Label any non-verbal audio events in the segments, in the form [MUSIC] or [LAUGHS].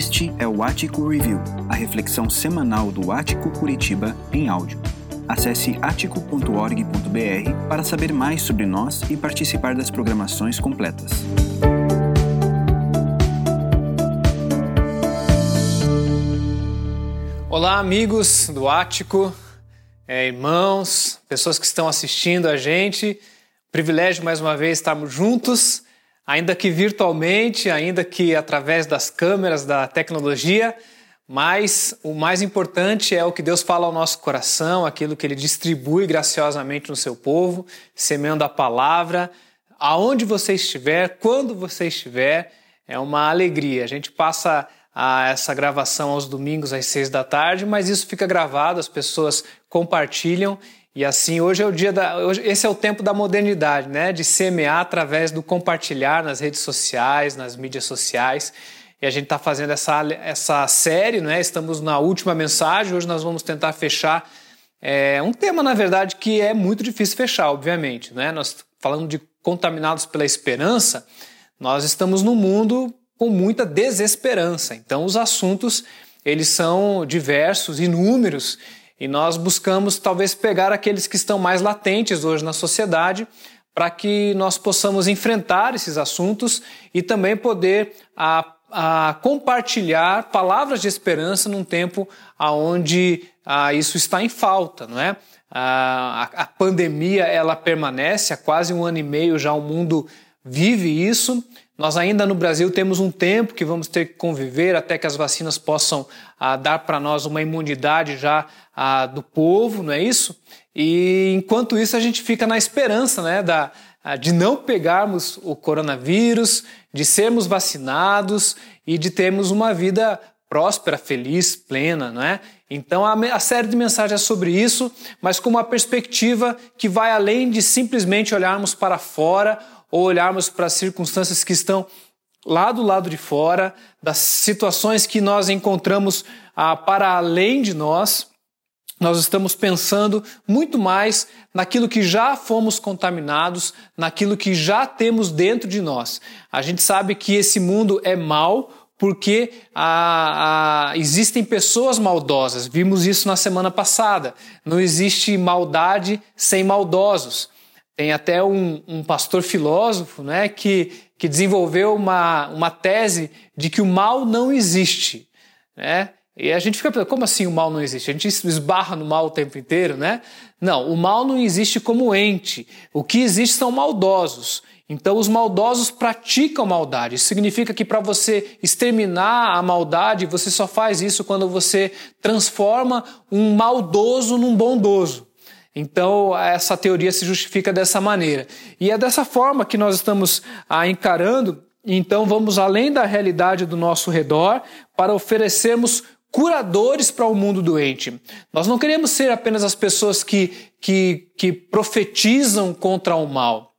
Este é o Ático Review, a reflexão semanal do Ático Curitiba em áudio. Acesse atico.org.br para saber mais sobre nós e participar das programações completas. Olá, amigos do Ático, é, irmãos, pessoas que estão assistindo a gente. Privilégio mais uma vez estarmos juntos ainda que virtualmente, ainda que através das câmeras da tecnologia, mas o mais importante é o que Deus fala ao nosso coração, aquilo que Ele distribui graciosamente no seu povo, semeando a palavra, aonde você estiver, quando você estiver, é uma alegria. A gente passa a essa gravação aos domingos às seis da tarde, mas isso fica gravado, as pessoas compartilham e assim, hoje é o dia da. Hoje, esse é o tempo da modernidade, né? De semear através do compartilhar nas redes sociais, nas mídias sociais. E a gente está fazendo essa, essa série, né? Estamos na última mensagem. Hoje nós vamos tentar fechar é, um tema, na verdade, que é muito difícil fechar, obviamente. Né? Nós falando de contaminados pela esperança, nós estamos num mundo com muita desesperança. Então, os assuntos eles são diversos, inúmeros e nós buscamos talvez pegar aqueles que estão mais latentes hoje na sociedade para que nós possamos enfrentar esses assuntos e também poder a, a compartilhar palavras de esperança num tempo onde isso está em falta, não é? A, a, pandemia ela permanece há quase um ano e meio já o mundo vive isso nós ainda no Brasil temos um tempo que vamos ter que conviver até que as vacinas possam ah, dar para nós uma imunidade já ah, do povo, não é isso? E enquanto isso a gente fica na esperança né, da, de não pegarmos o coronavírus, de sermos vacinados e de termos uma vida próspera, feliz, plena, não é? Então a, a série de mensagens é sobre isso, mas com uma perspectiva que vai além de simplesmente olharmos para fora ou olharmos para as circunstâncias que estão lá do lado de fora, das situações que nós encontramos ah, para além de nós, nós estamos pensando muito mais naquilo que já fomos contaminados, naquilo que já temos dentro de nós. A gente sabe que esse mundo é mau porque ah, ah, existem pessoas maldosas. Vimos isso na semana passada. Não existe maldade sem maldosos. Tem até um, um pastor filósofo né, que, que desenvolveu uma, uma tese de que o mal não existe. Né? E a gente fica pensando, como assim o mal não existe? A gente esbarra no mal o tempo inteiro, né? Não, o mal não existe como ente. O que existe são maldosos. Então, os maldosos praticam maldade. Isso significa que para você exterminar a maldade, você só faz isso quando você transforma um maldoso num bondoso. Então, essa teoria se justifica dessa maneira. E é dessa forma que nós estamos ah, encarando. Então, vamos além da realidade do nosso redor para oferecermos curadores para o mundo doente. Nós não queremos ser apenas as pessoas que, que, que profetizam contra o mal.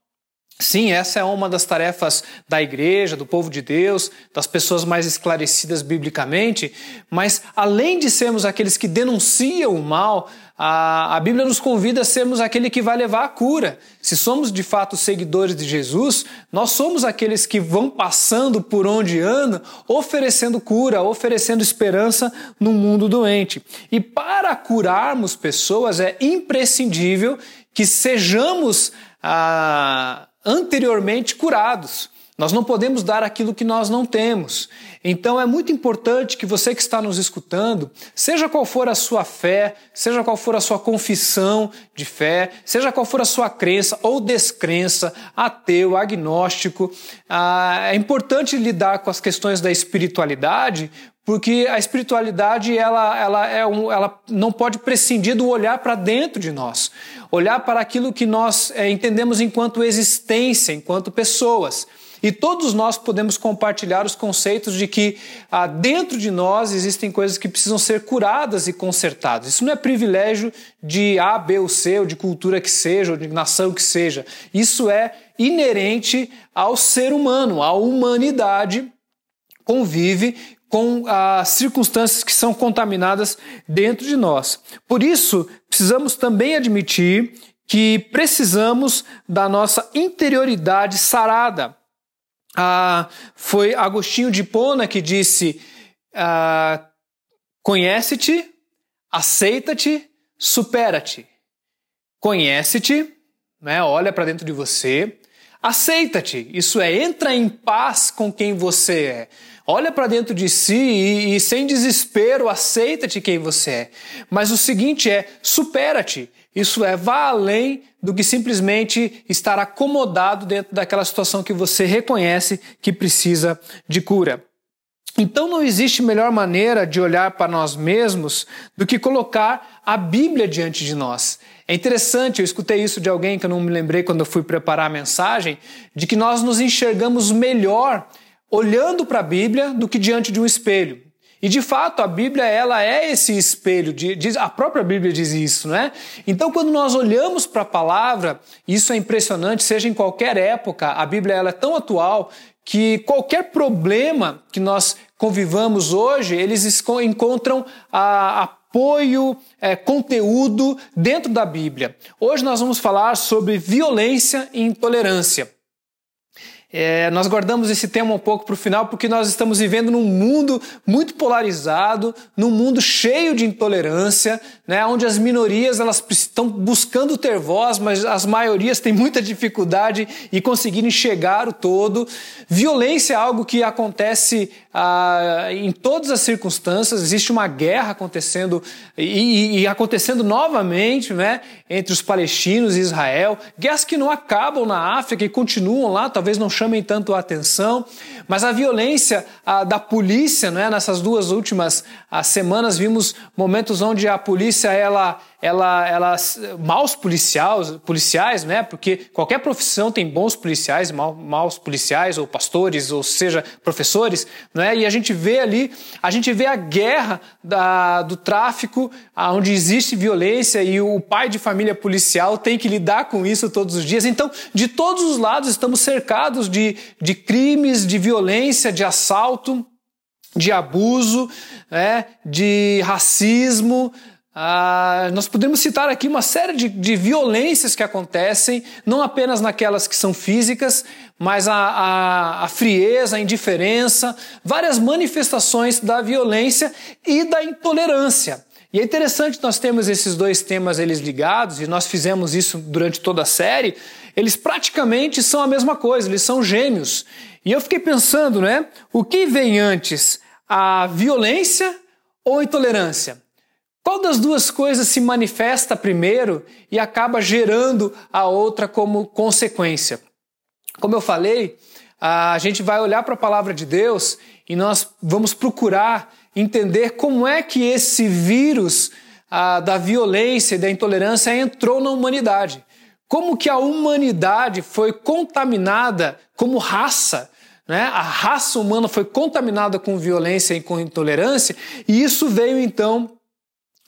Sim, essa é uma das tarefas da igreja, do povo de Deus, das pessoas mais esclarecidas biblicamente, mas além de sermos aqueles que denunciam o mal, a, a Bíblia nos convida a sermos aquele que vai levar a cura. Se somos de fato seguidores de Jesus, nós somos aqueles que vão passando por onde andam, oferecendo cura, oferecendo esperança no mundo doente. E para curarmos pessoas é imprescindível que sejamos. Ah, anteriormente curados. Nós não podemos dar aquilo que nós não temos. Então é muito importante que você que está nos escutando, seja qual for a sua fé, seja qual for a sua confissão de fé, seja qual for a sua crença ou descrença, ateu, agnóstico, ah, é importante lidar com as questões da espiritualidade, porque a espiritualidade ela, ela, é um, ela não pode prescindir do olhar para dentro de nós, olhar para aquilo que nós é, entendemos enquanto existência, enquanto pessoas. E todos nós podemos compartilhar os conceitos de que ah, dentro de nós existem coisas que precisam ser curadas e consertadas. Isso não é privilégio de A, B ou C, ou de cultura que seja, ou de nação que seja. Isso é inerente ao ser humano, à humanidade convive com as circunstâncias que são contaminadas dentro de nós. Por isso, precisamos também admitir que precisamos da nossa interioridade sarada. Ah, foi Agostinho de Pona que disse: ah, conhece-te, aceita-te, supera-te. Conhece-te, né? olha para dentro de você, aceita-te, isso é, entra em paz com quem você é. Olha para dentro de si e, e sem desespero aceita-te quem você é. Mas o seguinte é, supera-te. Isso é, vá além do que simplesmente estar acomodado dentro daquela situação que você reconhece que precisa de cura. Então não existe melhor maneira de olhar para nós mesmos do que colocar a Bíblia diante de nós. É interessante, eu escutei isso de alguém que eu não me lembrei quando eu fui preparar a mensagem, de que nós nos enxergamos melhor olhando para a Bíblia do que diante de um espelho. E de fato, a Bíblia ela é esse espelho, diz, a própria Bíblia diz isso, não é? Então, quando nós olhamos para a palavra, isso é impressionante, seja em qualquer época, a Bíblia ela é tão atual que qualquer problema que nós convivamos hoje, eles encontram a, apoio, é, conteúdo dentro da Bíblia. Hoje nós vamos falar sobre violência e intolerância. É, nós guardamos esse tema um pouco para o final porque nós estamos vivendo num mundo muito polarizado, num mundo cheio de intolerância, né, onde as minorias elas estão buscando ter voz, mas as maiorias têm muita dificuldade em conseguirem chegar o todo. Violência é algo que acontece ah, em todas as circunstâncias. Existe uma guerra acontecendo e, e, acontecendo novamente, né, entre os palestinos e Israel. Guerras que não acabam na África e continuam lá, talvez não chamem tanto a atenção, mas a violência a, da polícia, né? nessas duas últimas a, semanas vimos momentos onde a polícia ela ela, ela maus policiais, policiais, né? Porque qualquer profissão tem bons policiais, maus policiais ou pastores, ou seja, professores, né? E a gente vê ali, a gente vê a guerra da, do tráfico, onde existe violência e o pai de família policial tem que lidar com isso todos os dias. Então, de todos os lados estamos cercados de, de crimes, de violência, de assalto, de abuso, né? de racismo, ah, nós podemos citar aqui uma série de, de, violências que acontecem, não apenas naquelas que são físicas, mas a, a, a, frieza, a indiferença, várias manifestações da violência e da intolerância. E é interessante nós temos esses dois temas eles ligados, e nós fizemos isso durante toda a série, eles praticamente são a mesma coisa, eles são gêmeos. E eu fiquei pensando, né? O que vem antes, a violência ou a intolerância? Qual das duas coisas se manifesta primeiro e acaba gerando a outra como consequência? Como eu falei, a gente vai olhar para a palavra de Deus e nós vamos procurar entender como é que esse vírus da violência e da intolerância entrou na humanidade. Como que a humanidade foi contaminada como raça né? A raça humana foi contaminada com violência e com intolerância, e isso veio então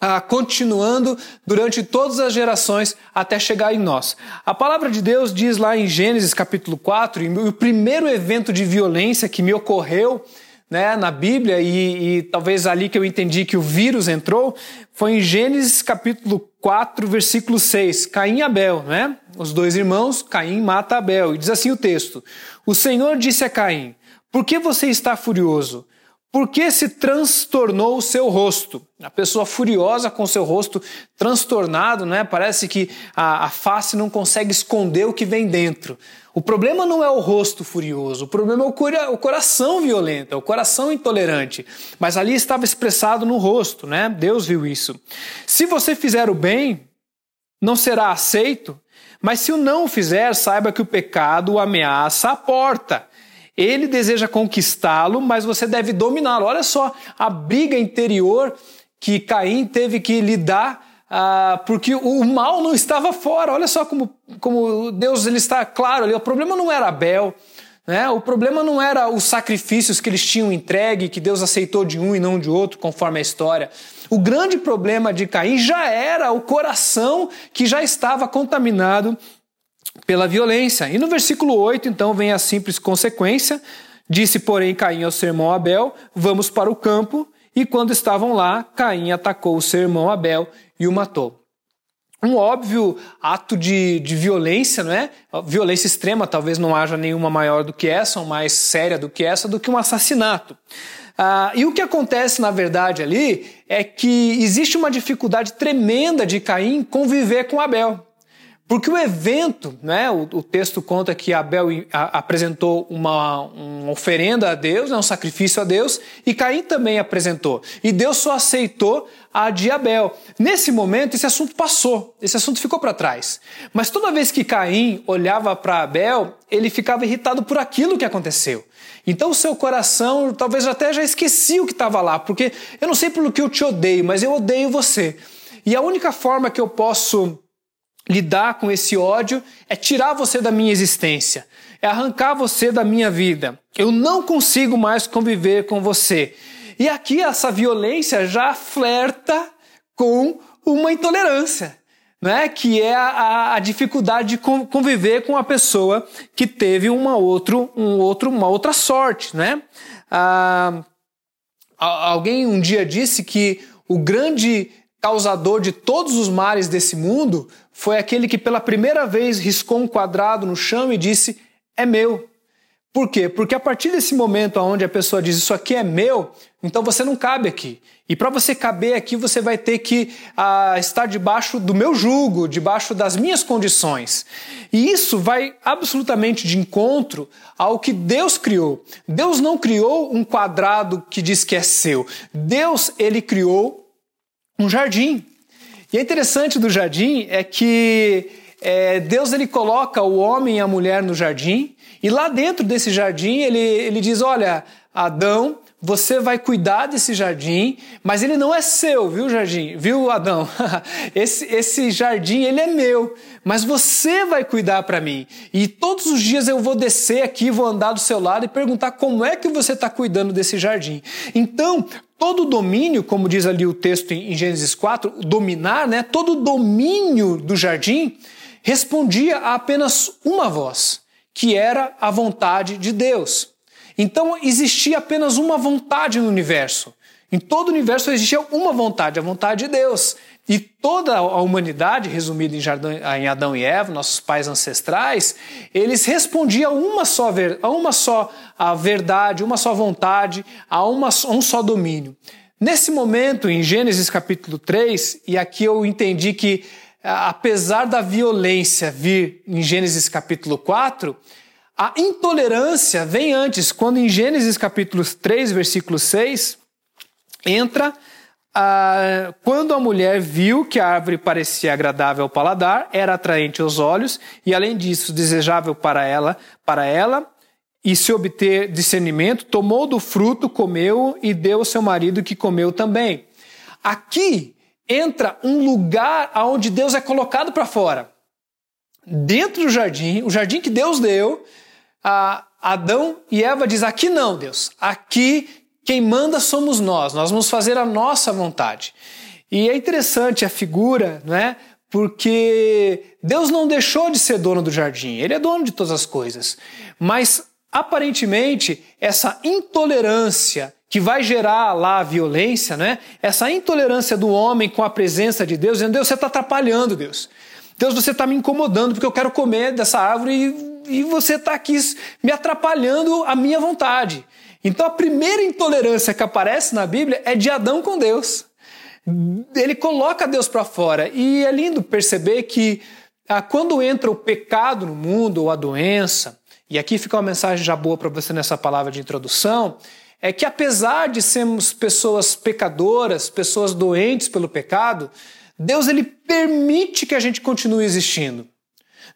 ah, continuando durante todas as gerações até chegar em nós. A palavra de Deus diz lá em Gênesis capítulo 4, e o primeiro evento de violência que me ocorreu né, na Bíblia, e, e, talvez ali que eu entendi que o vírus entrou, foi em Gênesis capítulo 4, versículo 6, Caim e Abel, né? Os dois irmãos, Caim mata Abel, e diz assim o texto: O Senhor disse a Caim: Por que você está furioso? Por que se transtornou o seu rosto? A pessoa furiosa com seu rosto transtornado, né? Parece que a, a, face não consegue esconder o que vem dentro. O problema não é o rosto furioso, o problema é o, cora, o coração violento, é o coração intolerante. Mas ali estava expressado no rosto, né? Deus viu isso. Se você fizer o bem, não será aceito, mas se o não fizer, saiba que o pecado ameaça a porta ele deseja conquistá-lo, mas você deve dominá-lo. Olha só a briga interior que Caim teve que lidar ah, porque o mal não estava fora. Olha só como, como Deus ele está claro ali. O problema não era Abel, né? o problema não era os sacrifícios que eles tinham entregue, que Deus aceitou de um e não de outro, conforme a história. O grande problema de Caim já era o coração que já estava contaminado pela violência. E no versículo 8, então, vem a simples consequência. Disse, porém, Caim ao seu irmão Abel: Vamos para o campo. E quando estavam lá, Caim atacou o seu irmão Abel e o matou. um óbvio ato de, de violência, não é? Violência extrema, talvez não haja nenhuma maior do que essa, ou mais séria do que essa, do que um assassinato. Ah, e o que acontece, na verdade, ali é que existe uma dificuldade tremenda de Caim conviver com Abel. Porque o evento, né, o, o texto conta que Abel a, apresentou uma, uma oferenda a Deus, né, um sacrifício a Deus, e Caim também apresentou. E Deus só aceitou a de Abel. Nesse momento, esse assunto passou, esse assunto ficou para trás. Mas toda vez que Caim olhava para Abel, ele ficava irritado por aquilo que aconteceu. Então o seu coração talvez até já esquecia o que estava lá, porque eu não sei pelo que eu te odeio, mas eu odeio você. E a única forma que eu posso lidar com esse ódio é tirar você da minha existência, é arrancar você da minha vida. Eu não consigo mais conviver com você. E aqui essa violência já flerta com uma intolerância, né? que é a, a dificuldade de conviver com a pessoa que teve uma, outro, um outro, uma outra sorte. Né? Ah, alguém um dia disse que o grande causador de todos os males desse mundo foi aquele que pela primeira vez riscou um quadrado no chão e disse: É meu. Por quê? Porque a partir desse momento onde a pessoa diz isso aqui é meu, então você não cabe aqui. E para você caber aqui, você vai ter que ah, estar debaixo do meu jugo, debaixo das minhas condições. E isso vai absolutamente de encontro ao que Deus criou. Deus não criou um quadrado que diz que é seu. Deus, ele criou um jardim. E é interessante do jardim é que é, Deus ele coloca o homem e a mulher no jardim e lá dentro desse jardim ele, ele diz, olha, Adão, você vai cuidar desse jardim, mas ele não é seu, viu, jardim? Viu, Adão? [LAUGHS] esse, esse jardim, ele é meu, mas você vai cuidar para mim. E todos os dias eu vou descer aqui, vou andar do seu lado e perguntar como é que você está cuidando desse jardim. Então, todo domínio, como diz ali o texto em Gênesis 4, dominar, né? Todo domínio do jardim respondia a apenas uma voz, que era a vontade de Deus. Então existia apenas uma vontade no universo. Em todo o universo existia uma vontade, a vontade de Deus. E toda a humanidade, resumida em Adão e Eva, nossos pais ancestrais, eles respondiam a uma só, a uma só a verdade, uma só vontade, a, uma, um só domínio. Nesse momento, em Gênesis capítulo 3, e aqui eu entendi que, apesar da violência vir em Gênesis capítulo 4, a intolerância vem antes, quando em Gênesis capítulo 3, versículo 6, entra a, quando a mulher viu que a árvore parecia agradável ao paladar, era atraente aos olhos e além disso desejável para ela, para ela e se obter discernimento, tomou do fruto, comeu e deu ao seu marido que comeu também. Aqui entra um lugar aonde Deus é colocado para fora. Dentro do jardim, o jardim que Deus deu, Adão e Eva diz: aqui não, Deus. Aqui quem manda somos nós. Nós vamos fazer a nossa vontade. E é interessante a figura, não é? Porque Deus não deixou de ser dono do jardim. Ele é dono de todas as coisas. Mas aparentemente essa intolerância que vai gerar lá a violência, né? Essa intolerância do homem com a presença de Deus, dizendo: Deus, você está atrapalhando, Deus. Deus, você está me incomodando porque eu quero comer dessa árvore e e você está aqui me atrapalhando a minha vontade. Então a primeira intolerância que aparece na Bíblia é de Adão com Deus. Ele coloca Deus para fora. E é lindo perceber que ah, quando entra o pecado no mundo ou a doença, e aqui fica uma mensagem já boa para você nessa palavra de introdução, é que apesar de sermos pessoas pecadoras, pessoas doentes pelo pecado, Deus ele permite que a gente continue existindo.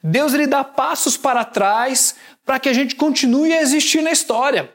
Deus ele dá passos para trás para que a gente continue a existir na história.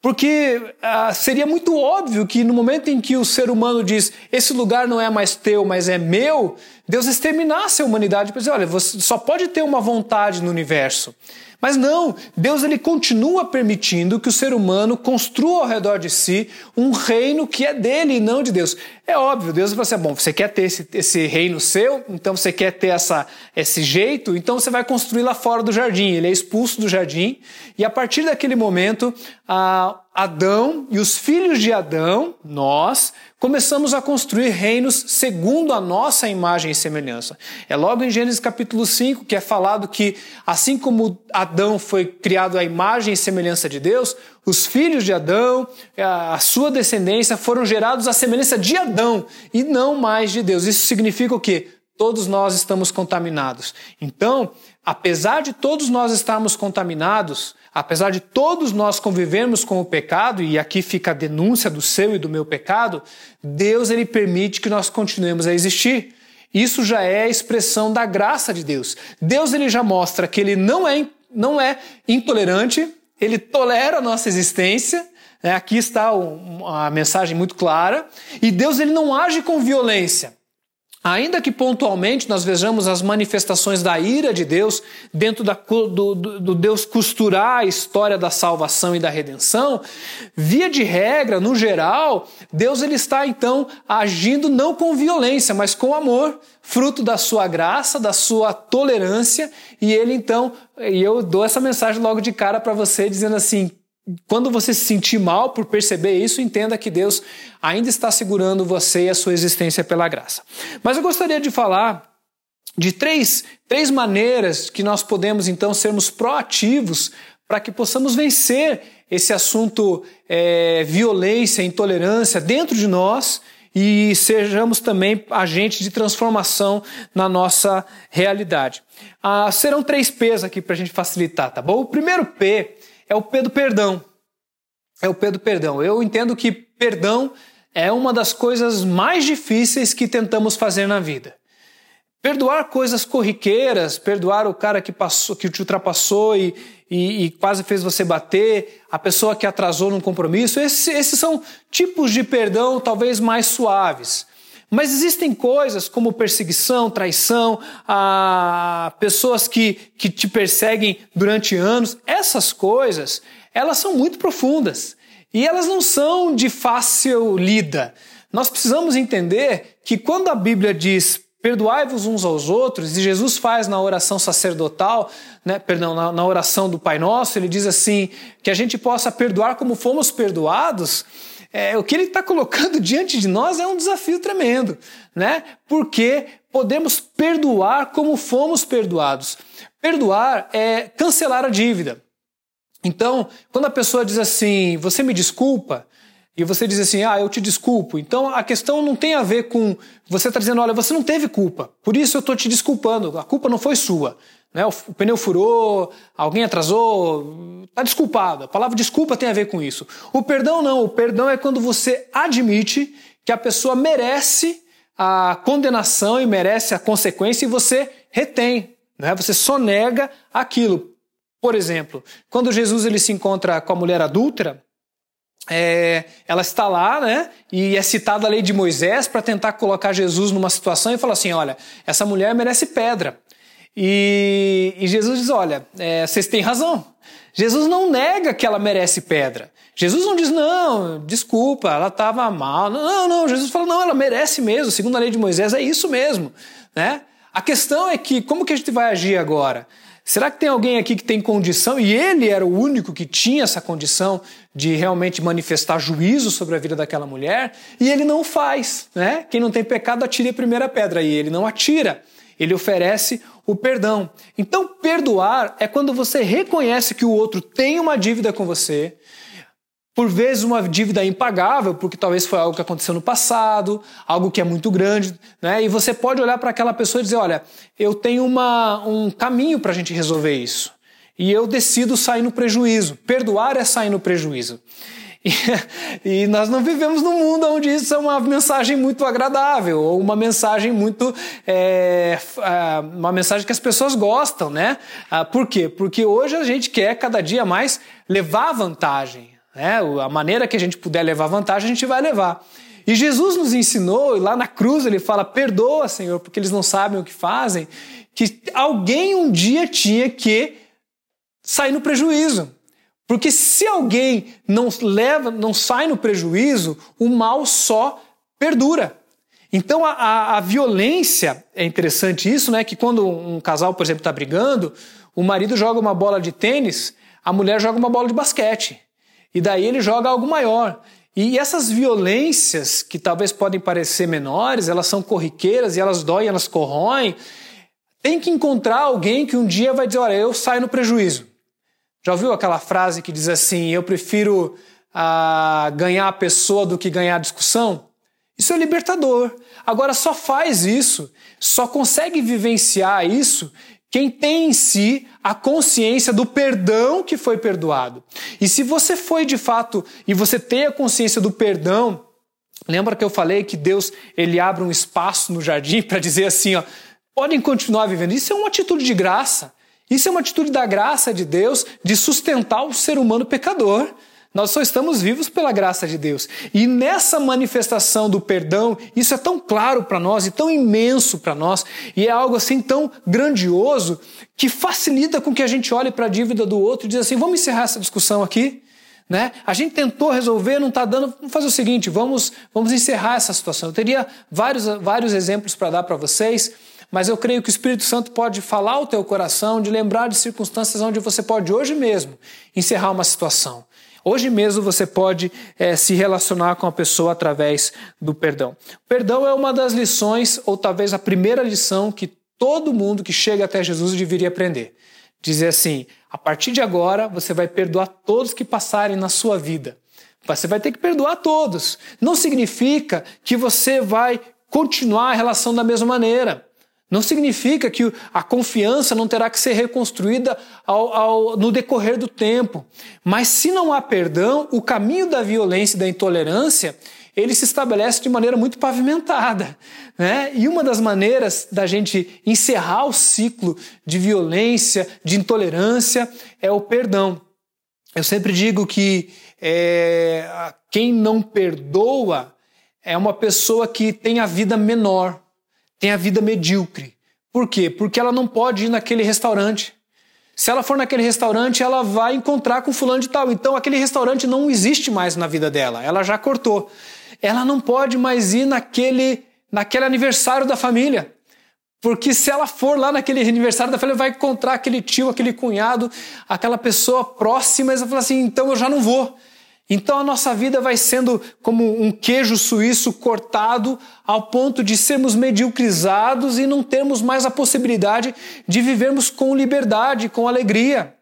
Porque ah, seria muito óbvio que no momento em que o ser humano diz esse lugar não é mais teu, mas é meu, Deus exterminasse a humanidade para dizer, olha, você só pode ter uma vontade no universo. Mas não, Deus ele continua permitindo que o ser humano construa ao redor de si um reino que é dele e não de Deus. É óbvio, Deus vai ser bom, você quer ter esse, esse reino seu, então você quer ter essa, esse jeito, então você vai construir lá fora do jardim. Ele é expulso do jardim e a partir daquele momento a, Adão e os filhos de Adão, nós, começamos a construir reinos segundo a nossa imagem e semelhança. É logo em Gênesis capítulo 5 que é falado que, assim como Adão foi criado à imagem e semelhança de Deus, os filhos de Adão, a sua descendência, foram gerados à semelhança de Adão e não mais de Deus. Isso significa o quê? Todos nós estamos contaminados. Então, apesar de todos nós estarmos contaminados, apesar de todos nós convivermos com o pecado, e aqui fica a denúncia do seu e do meu pecado, Deus ele permite que nós continuemos a existir. Isso já é a expressão da graça de Deus. Deus ele já mostra que ele não é, não é intolerante, ele tolera a nossa existência. Né? Aqui está a mensagem muito clara. E Deus ele não age com violência. Ainda que pontualmente nós vejamos as manifestações da ira de Deus dentro da, do, do, Deus costurar a história da salvação e da redenção, via de regra, no geral, Deus ele está então agindo não com violência, mas com amor, fruto da sua graça, da sua tolerância, e ele então, e eu dou essa mensagem logo de cara para você dizendo assim: quando você se sentir mal por perceber isso, entenda que Deus ainda está segurando você e a sua existência pela graça. Mas eu gostaria de falar de três, três maneiras que nós podemos então sermos proativos para que possamos vencer esse assunto é, violência, intolerância dentro de nós e sejamos também agentes de transformação na nossa realidade. Ah, serão três P's aqui para a gente facilitar, tá bom? O primeiro P é o P do perdão. É o P perdão. Eu entendo que perdão é uma das coisas mais difíceis que tentamos fazer na vida. Perdoar coisas corriqueiras, perdoar o cara que passou, que te ultrapassou e, e, e quase fez você bater, a pessoa que atrasou num compromisso, esses são tipos de perdão talvez mais suaves. Mas existem coisas como perseguição, traição, a pessoas que, que te perseguem durante anos. Essas coisas, elas são muito profundas e elas não são de fácil lida. Nós precisamos entender que quando a Bíblia diz perdoai-vos uns aos outros, e Jesus faz na oração sacerdotal, né, perdão, na, na oração do Pai Nosso, ele diz assim, que a gente possa perdoar como fomos perdoados, é, o que ele está colocando [LAUGHS] diante de nós é um desafio tremendo, né? Porque podemos perdoar como fomos perdoados. Perdoar é cancelar a dívida. Então, quando a pessoa diz assim, você me desculpa, e você diz assim, ah, eu te desculpo. Então a questão não tem a ver com você está dizendo, olha, você não teve culpa, por isso eu estou te desculpando, a culpa não foi sua. Né? O, pneu furou, alguém atrasou, está desculpado. A palavra desculpa tem a ver com isso. O perdão não, o perdão é quando você admite que a pessoa merece a condenação e merece a consequência e você retém, né? você só nega aquilo. Por exemplo, quando Jesus ele se encontra com a mulher adúltera, é, ela está lá, né? E é citada a lei de Moisés para tentar colocar Jesus numa situação e fala assim: olha, essa mulher merece pedra. E, e Jesus diz: olha, é, vocês têm razão. Jesus não nega que ela merece pedra. Jesus não diz, não, desculpa, ela estava mal. Não, não, Jesus fala, não, ela merece mesmo, segundo a lei de Moisés, é isso mesmo. Né? A questão é que, como que a gente vai agir agora? Será que tem alguém aqui que tem condição, e ele era o único que tinha essa condição de realmente manifestar juízo sobre a vida daquela mulher, e ele não faz, né? Quem não tem pecado atire a primeira pedra, e ele não atira. Ele oferece o perdão. Então, perdoar é quando você reconhece que o outro tem uma dívida com você, por vezes uma dívida impagável, porque talvez foi algo que aconteceu no passado, algo que é muito grande, né? E você pode olhar para aquela pessoa e dizer: olha, eu tenho uma, um caminho para a gente resolver isso. E eu decido sair no prejuízo. Perdoar é sair no prejuízo. [LAUGHS] E, nós não vivemos num mundo onde isso é uma mensagem muito agradável, ou uma mensagem muito. É, é, uma mensagem que as pessoas gostam, né? Ah, por quê? Porque hoje a gente quer cada dia mais levar vantagem. Né? A maneira que a gente puder levar vantagem, a gente vai levar. E Jesus nos ensinou, e lá na cruz ele fala: perdoa, Senhor, porque eles não sabem o que fazem, que alguém um dia tinha que sair no prejuízo. Porque se alguém não leva, não sai no prejuízo, o mal só perdura. Então a, a, a violência é interessante isso, né? Que quando um casal, por exemplo, está brigando, o marido joga uma bola de tênis, a mulher joga uma bola de basquete. E daí ele joga algo maior. E essas violências, que talvez podem parecer menores, elas são corriqueiras e elas doem, elas corroem. Tem que encontrar alguém que um dia vai dizer: Olha, eu saio no prejuízo. Já ouviu aquela frase que diz assim: Eu prefiro ah, ganhar a pessoa do que ganhar a discussão? Isso é libertador. Agora, só faz isso, só consegue vivenciar isso quem tem em si a consciência do perdão que foi perdoado. E se você foi de fato e você tem a consciência do perdão, lembra que eu falei que Deus ele abre um espaço no jardim [LAUGHS] para dizer assim, ó, podem continuar vivendo. Isso é uma atitude de graça. Isso é uma atitude da graça de Deus de sustentar o ser humano pecador. Nós só estamos vivos pela graça de Deus. E nessa manifestação do perdão, isso é tão claro para nós e tão imenso para nós, e é algo assim tão grandioso que facilita com que a gente olhe para a dívida do outro e diz assim: vamos encerrar essa discussão aqui. Né? A gente tentou resolver, não está dando. Vamos fazer o seguinte: vamos, vamos encerrar essa situação. Eu teria vários, vários exemplos para dar para vocês, mas eu creio que o Espírito Santo pode falar ao teu coração, de lembrar de circunstâncias onde você pode hoje mesmo encerrar uma situação. Hoje mesmo você pode é, se relacionar com a pessoa através do perdão. O perdão é uma das lições, ou talvez a primeira lição que todo mundo que chega até Jesus deveria aprender. Dizer assim: a partir de agora você vai perdoar todos que passarem na sua vida. Você vai ter que perdoar todos. Não significa que você vai continuar a relação da mesma maneira. Não significa que a confiança não terá que ser reconstruída ao, ao, no decorrer do tempo. Mas se não há perdão, o caminho da violência e da intolerância ele se estabelece de maneira muito pavimentada. Né? E uma das maneiras da gente encerrar o ciclo de violência, de intolerância, é o perdão. Eu sempre digo que é, quem não perdoa é uma pessoa que tem a vida menor tem a vida medíocre. Por quê? Porque ela não pode ir naquele restaurante. Se ela for naquele restaurante, ela vai encontrar com fulano de tal. Então aquele restaurante não existe mais na vida dela. Ela já cortou. Ela não pode mais ir naquele, naquele aniversário da família. Porque se ela for lá naquele aniversário da família, vai encontrar aquele tio, aquele cunhado, aquela pessoa próxima, e ela fala assim: então eu já não vou. Então a nossa vida vai sendo como um queijo suíço cortado ao ponto de sermos mediocrizados e não termos mais a possibilidade de vivermos com liberdade, com alegria.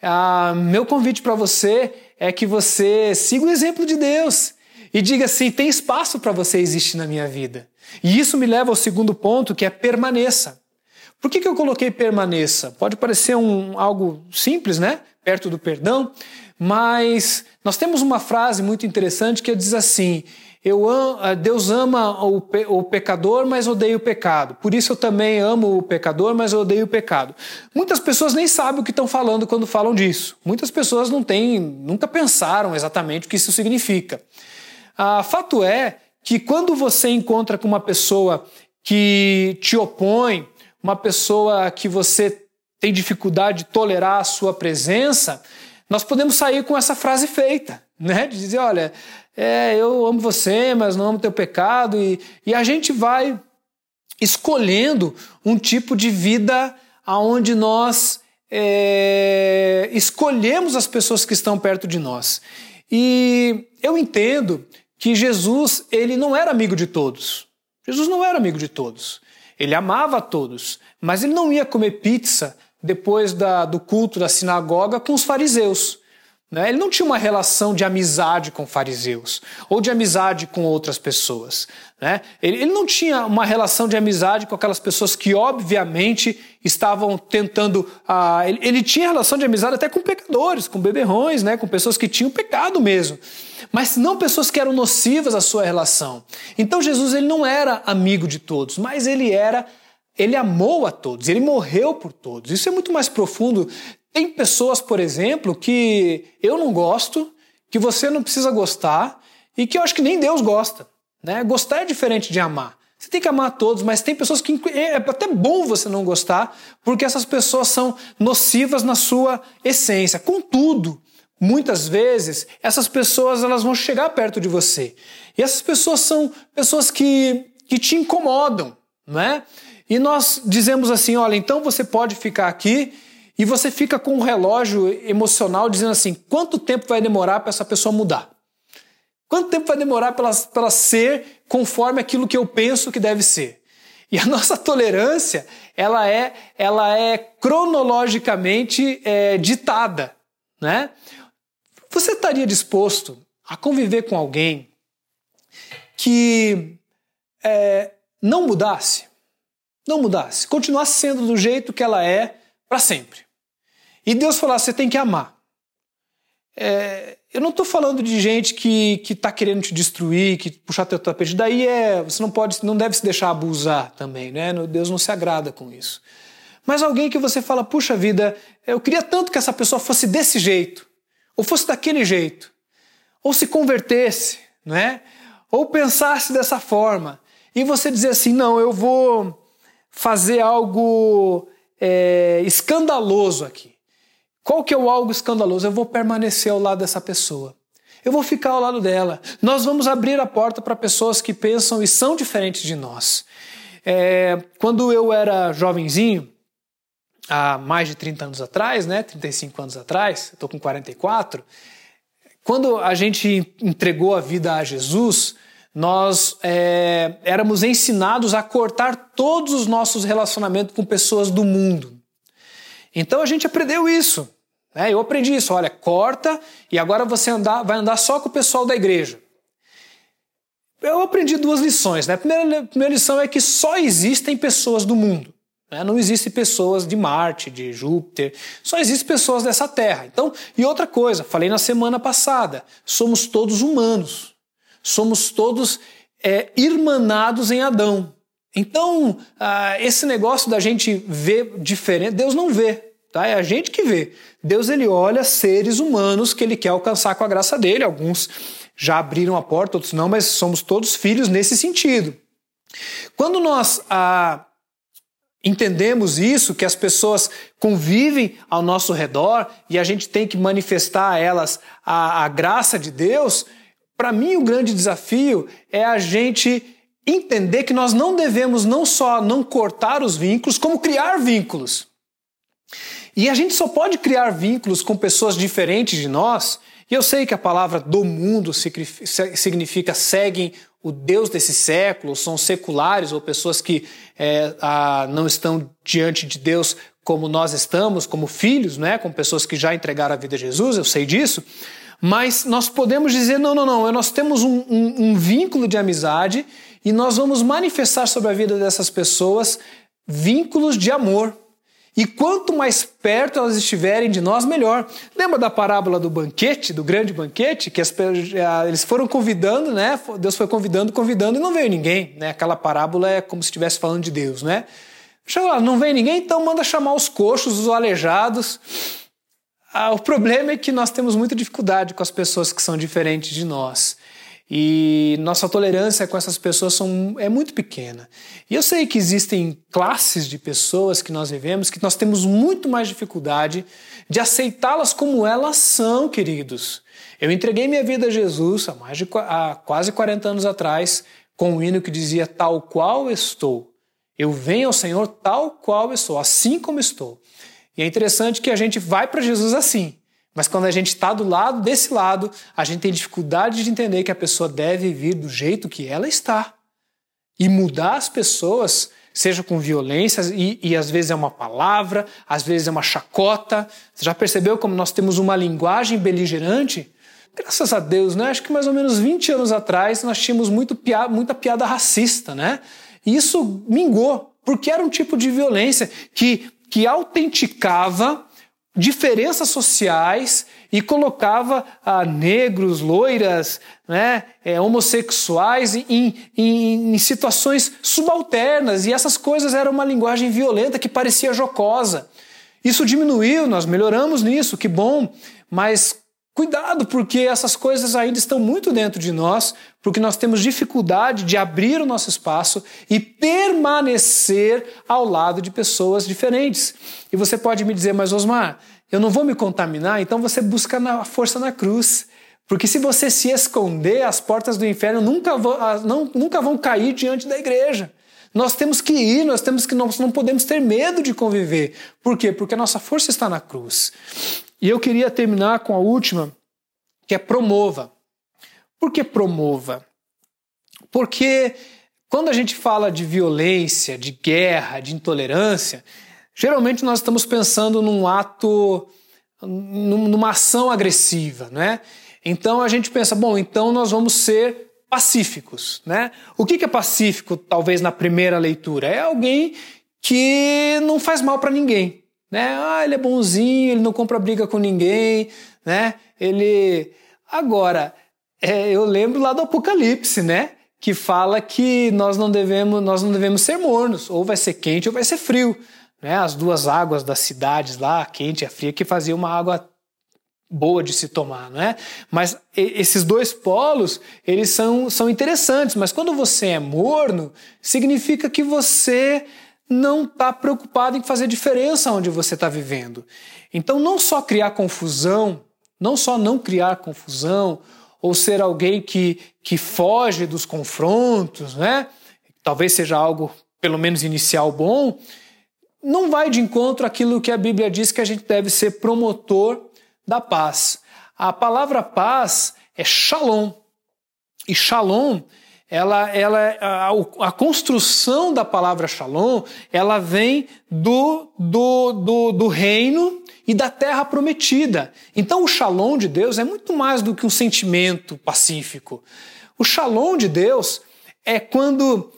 Ah, meu convite para você é que você siga o exemplo de Deus e diga assim: tem espaço para você existir na minha vida. E isso me leva ao segundo ponto, que é permaneça. Por que, que eu coloquei permaneça? Pode parecer um, algo simples, né? Perto do perdão, mas nós temos uma frase muito interessante que diz assim: amo, eh, Deus ama o, pe, o pecador, mas odeia o pecado. Por isso eu também amo o pecador, mas odeio o pecado. Muitas pessoas nem sabem o que estão falando quando falam disso. Muitas pessoas não têm, nunca pensaram exatamente o que isso significa. Ah, fato é que quando você encontra com uma pessoa que te opõe, uma pessoa que você tem dificuldade de tolerar a sua presença, nós podemos sair com essa frase feita, né? De dizer, olha, é, eu amo você, mas não amo teu pecado, e, e a gente vai escolhendo um tipo de vida aonde nós é, escolhemos as pessoas que estão perto de nós. E eu entendo que Jesus ele não era amigo de todos. Jesus não era amigo de todos. Ele amava a todos, mas ele não ia comer pizza depois da, do culto da sinagoga com os fariseus. Né? Ele não tinha uma relação de amizade com fariseus ou de amizade com outras pessoas. Né? Ele, ele não tinha uma relação de amizade com aquelas pessoas que, obviamente, estavam tentando. Ah, ele, ele, tinha relação de amizade até com pecadores, com beberrões, né? com pessoas que tinham pecado mesmo. Mas não pessoas que eram nocivas à sua relação. Então Jesus ele não era amigo de todos, mas ele era ele amou a todos, ele morreu por todos. Isso é muito mais profundo. Tem pessoas, por exemplo, que eu não gosto, que você não precisa gostar e que eu acho que nem Deus gosta. Né? Gostar é diferente de amar. Você tem que amar todos, mas tem pessoas que é até bom você não gostar, porque essas pessoas são nocivas na sua essência. Contudo, muitas vezes essas pessoas elas vão chegar perto de você. E essas pessoas são pessoas que, que te incomodam, não é? E nós dizemos assim: olha, então você pode ficar aqui e você fica com um relógio emocional dizendo assim: quanto tempo vai demorar para essa pessoa mudar? Quanto tempo vai demorar para ela, ser conforme aquilo que eu penso que deve ser? E a [LAUGHS] nossa tolerância, ela é, ela é cronologicamente é, ditada, né? Você estaria disposto a conviver com alguém que é, não mudasse? Não mudasse, continuasse sendo do jeito que ela é para sempre. E Deus falasse: você tem que amar. É, eu não estou falando de gente que que está querendo te destruir, que puxar teu tapete. Daí é você não pode, não deve se deixar abusar também, né? Deus não se agrada com isso. Mas alguém que você fala, puxa vida, eu queria tanto que essa pessoa fosse desse jeito, ou fosse daquele jeito, ou se convertesse, né? Ou pensasse dessa forma, e você dizer assim, não, eu vou fazer algo é, escandaloso aqui. Qual que é o algo escandaloso? Eu vou permanecer ao lado dessa pessoa. Eu vou ficar ao lado dela. Nós vamos abrir a porta para pessoas que pensam e são diferentes de nós. É, quando eu era jovenzinho, há mais de 30 anos atrás, né, 35 anos atrás, estou com 44, quando a gente entregou a vida a Jesus, nós é, éramos ensinados a cortar todos os nossos relacionamentos com pessoas do mundo. Então a gente aprendeu isso. Né? Eu aprendi isso. Olha, corta e agora você andar, vai andar só com o pessoal da igreja. Eu aprendi duas lições. Né? A primeira, primeira lição é que só existem pessoas do mundo. Né? Não existem pessoas de Marte, de Júpiter. Só existem pessoas dessa Terra. Então, e outra coisa, falei na semana passada, somos todos humanos. Somos todos é, irmanados em Adão. Então, ah, esse negócio da gente ver diferente, Deus não vê, tá? É a gente que vê. Deus ele olha seres humanos que ele quer alcançar com a graça dele. Alguns já abriram a porta, outros não, mas somos todos filhos nesse sentido. Quando nós ah, entendemos isso, que as pessoas convivem ao nosso redor e a gente tem que manifestar a elas a, a graça de Deus, para mim o grande desafio é a gente entender que nós não devemos não só não cortar os vínculos, como criar vínculos. E a gente só pode criar vínculos com pessoas diferentes de nós. E eu sei que a palavra do mundo significa seguem o Deus desse século, são seculares ou pessoas que é, a, não estão diante de Deus como nós estamos, como filhos, né? como pessoas que já entregaram a vida a Jesus, eu sei disso. Mas nós podemos dizer: não, não, não, nós temos um, um, um vínculo de amizade e nós vamos manifestar sobre a vida dessas pessoas vínculos de amor. E quanto mais perto elas estiverem de nós, melhor. Lembra da parábola do banquete, do grande banquete, que as, eles foram convidando, né? Deus foi convidando, convidando e não veio ninguém, né? Aquela parábola é como se estivesse falando de Deus, né? Lá, não vem ninguém, então manda chamar os coxos, os aleijados. Ah, o problema é que nós temos muita dificuldade com as pessoas que são diferentes de nós. E nossa tolerância com essas pessoas são, é muito pequena. E eu sei que existem classes de pessoas que nós vivemos que nós temos muito mais dificuldade de aceitá-las como elas são, queridos. Eu entreguei minha vida a Jesus há, mais de, há quase 40 anos atrás com um hino que dizia: Tal qual estou. Eu venho ao Senhor tal qual estou, assim como estou. E é interessante que a gente vai para Jesus assim. Mas quando a gente está do lado desse lado, a gente tem dificuldade de entender que a pessoa deve vir do jeito que ela está. E mudar as pessoas, seja com violência, e, e às vezes é uma palavra, às vezes é uma chacota. Você já percebeu como nós temos uma linguagem beligerante? Graças a Deus, né? Acho que mais ou menos 20 anos atrás nós tínhamos muito muita piada racista, né? E isso mingou, porque era um tipo de violência que que autenticava diferenças sociais e colocava ah, negros, loiras, né, é, homossexuais em, em, em, situações subalternas e essas coisas eram uma linguagem violenta que parecia jocosa. Isso diminuiu, nós melhoramos nisso, que bom, mas Cuidado, porque essas coisas ainda estão muito dentro de nós, porque nós temos dificuldade de abrir o nosso espaço e permanecer ao lado de pessoas diferentes. E você pode me dizer, mas Osmar, eu não vou me contaminar, então você busca a força na cruz. Porque se você se esconder, as portas do inferno nunca vão, não, nunca vão cair diante da igreja. Nós temos que ir, nós temos que nós não podemos ter medo de conviver. Por quê? Porque a nossa força está na cruz. E eu queria terminar com a última, que é promova. Por que promova? Porque quando a gente fala de violência, de guerra, de intolerância, geralmente nós estamos pensando num ato, numa ação agressiva, né? Então a gente pensa, bom, então nós vamos ser pacíficos, né? O que é pacífico, talvez na primeira leitura? É alguém que não faz mal para ninguém, né? Ah, ele é bonzinho, ele não compra briga com ninguém, né? Ele agora é, eu lembro lá do Apocalipse, né? Que fala que nós não devemos nós não devemos ser mornos, ou vai ser quente ou vai ser frio, né? As duas águas das cidades lá, a quente e a fria, que fazia uma água boa de se tomar, não é? Mas esses dois polos, eles são, são interessantes, mas quando você é morno, significa que você não está preocupado em fazer diferença onde você está vivendo. Então, não só criar confusão, não só não criar confusão, ou ser alguém que, que foge dos confrontos, né? Talvez seja algo, pelo menos inicial, bom, não vai de encontro àquilo que a Bíblia diz que a gente deve ser promotor da paz. A palavra paz é shalom. E shalom, ela, ela, a, a construção da palavra shalom, ela vem do, do, do, do reino e da terra prometida. Então o shalom de Deus é muito mais do que um sentimento pacífico. O shalom de Deus é quando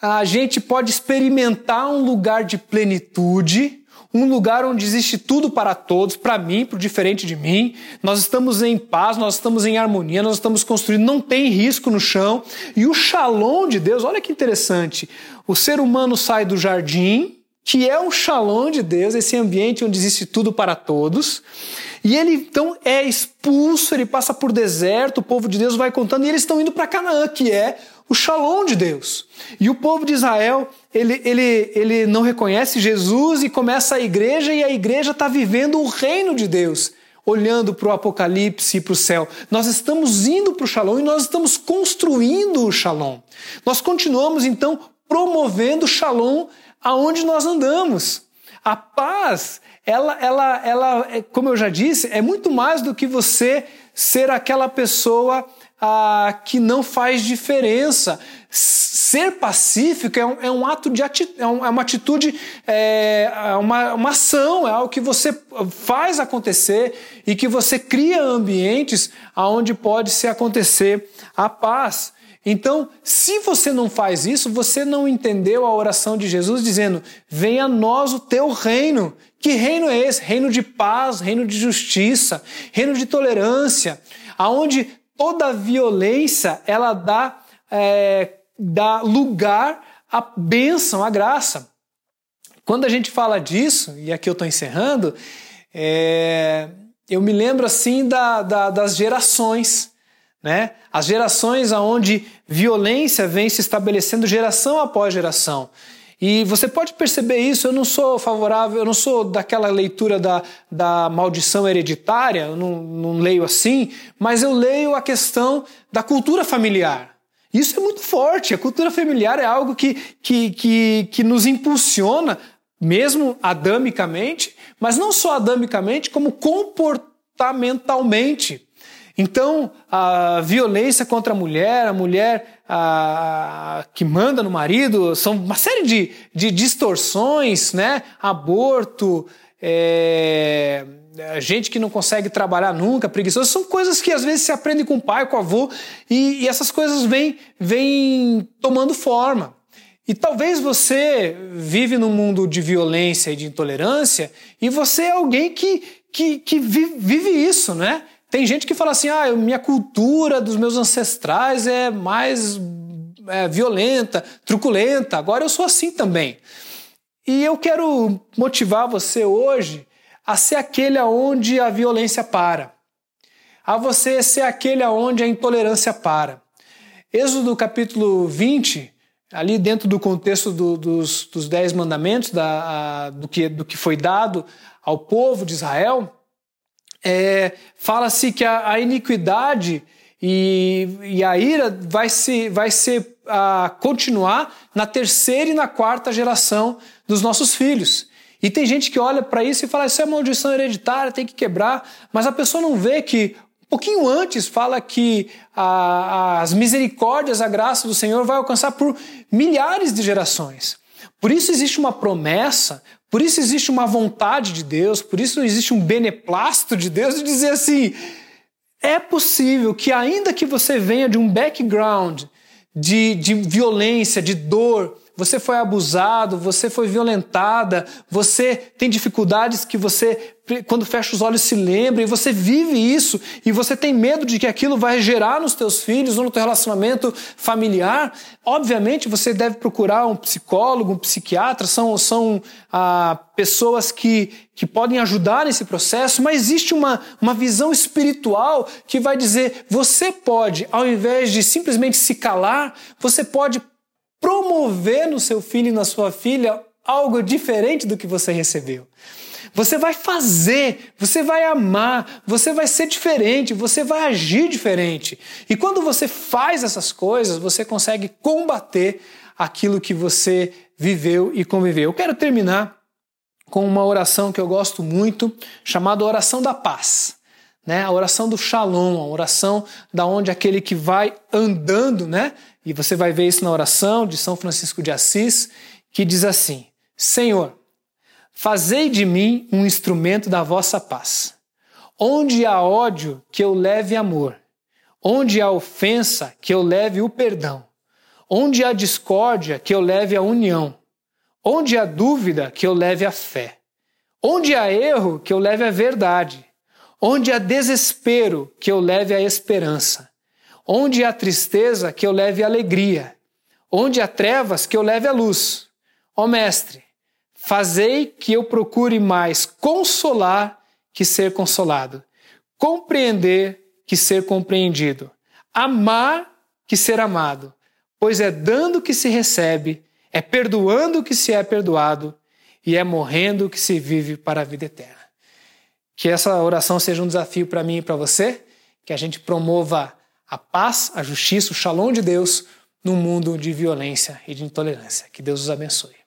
a gente pode experimentar um lugar de plenitude, um lugar onde existe tudo para todos, para mim, para o diferente de mim. Nós estamos em paz, nós estamos em harmonia, nós estamos construindo, não tem risco no chão. E o shalom de Deus, olha que interessante. O ser humano sai do jardim, que é um shalom de Deus, esse ambiente onde existe tudo para todos. E ele então é expulso, ele passa por deserto, o povo de Deus vai contando, e eles estão indo para Canaã, que é o shalom de Deus. E o povo de Israel, ele, ele, ele não reconhece Jesus e começa a igreja, e a igreja está vivendo o reino de Deus, olhando para o Apocalipse e para o céu. Nós estamos indo para o shalom e nós estamos construindo o shalom. Nós continuamos então promovendo o shalom aonde nós andamos. A paz, ela, ela, ela, é, como eu já disse, é muito mais do que você ser aquela pessoa ah, que não faz diferença. Ser pacífico é um, é um ato de ati é, é, uma atitude, é, é uma, uma ação, é algo que você faz acontecer e que você cria ambientes onde pode se acontecer a paz. Então, se você não faz isso, você não entendeu a oração de Jesus dizendo: Venha a nós o teu reino. Que reino é esse? Reino de paz, reino de justiça, reino de tolerância, aonde toda violência ela dá, é, dá lugar à bênção, à graça. Quando a gente fala disso, e aqui eu estou encerrando, é, eu me lembro assim da, da, das gerações, né? As gerações aonde violência vem se estabelecendo geração após geração. E você pode perceber isso, eu não sou favorável, eu não sou daquela leitura da, da maldição hereditária, eu não, não leio assim, mas eu leio a questão da cultura familiar. Isso é muito forte, a cultura familiar é algo que, que, que, que nos impulsiona, mesmo adamicamente, mas não só adamicamente, como comportamentalmente. Então, a violência contra a mulher, a mulher a, que manda no marido, são uma série de, de distorções, né? Aborto, é, gente que não consegue trabalhar nunca, preguiçoso, são coisas que às vezes se aprende com o pai, com o avô, e, e essas coisas vêm, vêm tomando forma. E talvez você vive num mundo de violência e de intolerância, e você é alguém que, que, que vive isso, né? Tem gente que fala assim: ah, minha cultura dos meus ancestrais é mais é, violenta, truculenta, agora eu sou assim também. E eu quero motivar você hoje a ser aquele aonde a violência para, a você ser aquele aonde a intolerância para. Êxodo capítulo 20, ali dentro do contexto do, dos, dos Dez Mandamentos, da, a, do, que, do que foi dado ao povo de Israel, é, fala-se que a, a iniquidade e, e, a ira vai, se, vai ser a continuar na terceira e na quarta geração dos nossos filhos. E tem gente que olha para isso e fala: Isso é maldição hereditária, tem que quebrar. Mas a pessoa não vê que um pouquinho antes fala que a, as misericórdias, a graça do Senhor vai alcançar por milhares de gerações. Por isso existe uma promessa, por isso existe uma vontade de Deus, por isso existe um beneplácito de Deus de dizer assim: é possível que, ainda que você venha de um background de, de violência, de dor, você foi abusado, você foi violentada, você tem dificuldades que você, quando fecha os olhos, se lembra, e você vive isso, e você tem medo de que aquilo vai gerar nos teus filhos ou no teu relacionamento familiar, obviamente você deve procurar um psicólogo, um psiquiatra, são, são ah, pessoas que, que podem ajudar nesse processo, mas existe uma, uma visão espiritual que vai dizer, você pode, ao invés de simplesmente se calar, você pode promover no seu filho e na sua filha algo diferente do que você recebeu. Você vai fazer, você vai amar, você vai ser diferente, você vai agir diferente. E quando você faz essas coisas, você consegue combater aquilo que você viveu e conviveu. Eu quero terminar com uma oração que eu gosto muito, chamada oração da paz. Né? A oração do Shalom, a oração da onde aquele que vai andando, né? E você vai ver isso na oração de São Francisco de Assis, que diz assim: Senhor, fazei de mim um instrumento da vossa paz. Onde há ódio, que eu leve amor. Onde há ofensa, que eu leve o perdão. Onde há discórdia, que eu leve a união. Onde há dúvida, que eu leve a fé. Onde há erro, que eu leve a verdade. Onde há desespero, que eu leve a esperança. Onde há tristeza, que eu leve alegria. Onde há trevas, que eu leve a luz. Ó Mestre, fazei que eu procure mais consolar que ser consolado, compreender que ser compreendido, amar que ser amado, pois é dando que se recebe, é perdoando que se é perdoado e é morrendo que se vive para a vida eterna. Que essa oração seja um desafio para mim e para você, que a gente promova a paz, a justiça, o shalom de Deus num mundo de violência e de intolerância. Que Deus os abençoe.